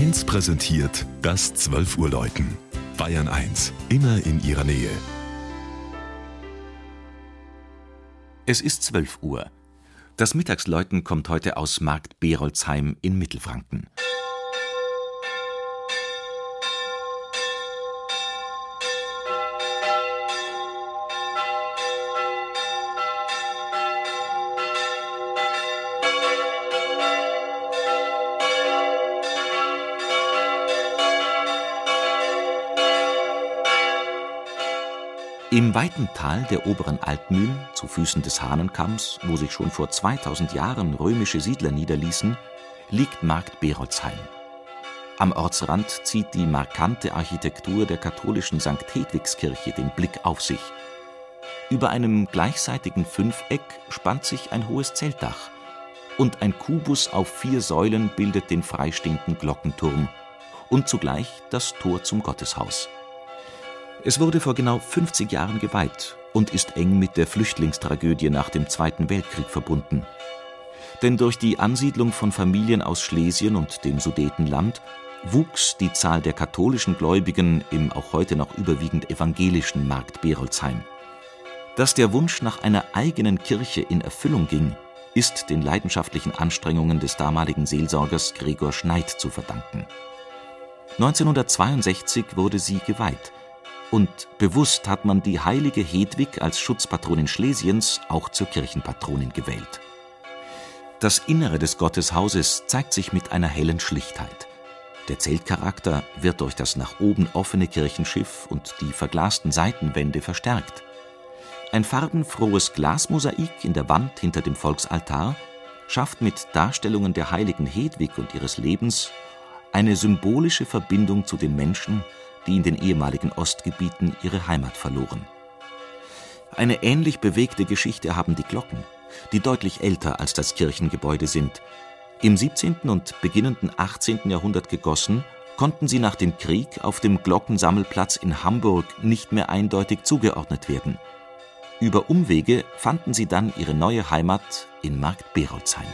1 präsentiert das 12 Uhr Läuten. Bayern 1, immer in ihrer Nähe. Es ist 12 Uhr. Das Mittagsläuten kommt heute aus Markt Berolzheim in Mittelfranken. Im weiten Tal der oberen Altmühl, zu Füßen des Hahnenkamms, wo sich schon vor 2000 Jahren römische Siedler niederließen, liegt Markt Berolzheim. Am Ortsrand zieht die markante Architektur der katholischen St. Hedwigskirche den Blick auf sich. Über einem gleichseitigen Fünfeck spannt sich ein hohes Zeltdach und ein Kubus auf vier Säulen bildet den freistehenden Glockenturm und zugleich das Tor zum Gotteshaus. Es wurde vor genau 50 Jahren geweiht und ist eng mit der Flüchtlingstragödie nach dem Zweiten Weltkrieg verbunden. Denn durch die Ansiedlung von Familien aus Schlesien und dem Sudetenland wuchs die Zahl der katholischen Gläubigen im auch heute noch überwiegend evangelischen Markt Berolzheim. Dass der Wunsch nach einer eigenen Kirche in Erfüllung ging, ist den leidenschaftlichen Anstrengungen des damaligen Seelsorgers Gregor Schneid zu verdanken. 1962 wurde sie geweiht und bewusst hat man die heilige Hedwig als Schutzpatronin Schlesiens auch zur Kirchenpatronin gewählt. Das Innere des Gotteshauses zeigt sich mit einer hellen Schlichtheit. Der Zeltcharakter wird durch das nach oben offene Kirchenschiff und die verglasten Seitenwände verstärkt. Ein farbenfrohes Glasmosaik in der Wand hinter dem Volksaltar schafft mit Darstellungen der heiligen Hedwig und ihres Lebens eine symbolische Verbindung zu den Menschen, die in den ehemaligen Ostgebieten ihre Heimat verloren. Eine ähnlich bewegte Geschichte haben die Glocken, die deutlich älter als das Kirchengebäude sind. Im 17. und beginnenden 18. Jahrhundert gegossen, konnten sie nach dem Krieg auf dem Glockensammelplatz in Hamburg nicht mehr eindeutig zugeordnet werden. Über Umwege fanden sie dann ihre neue Heimat in Markt Berolzheim.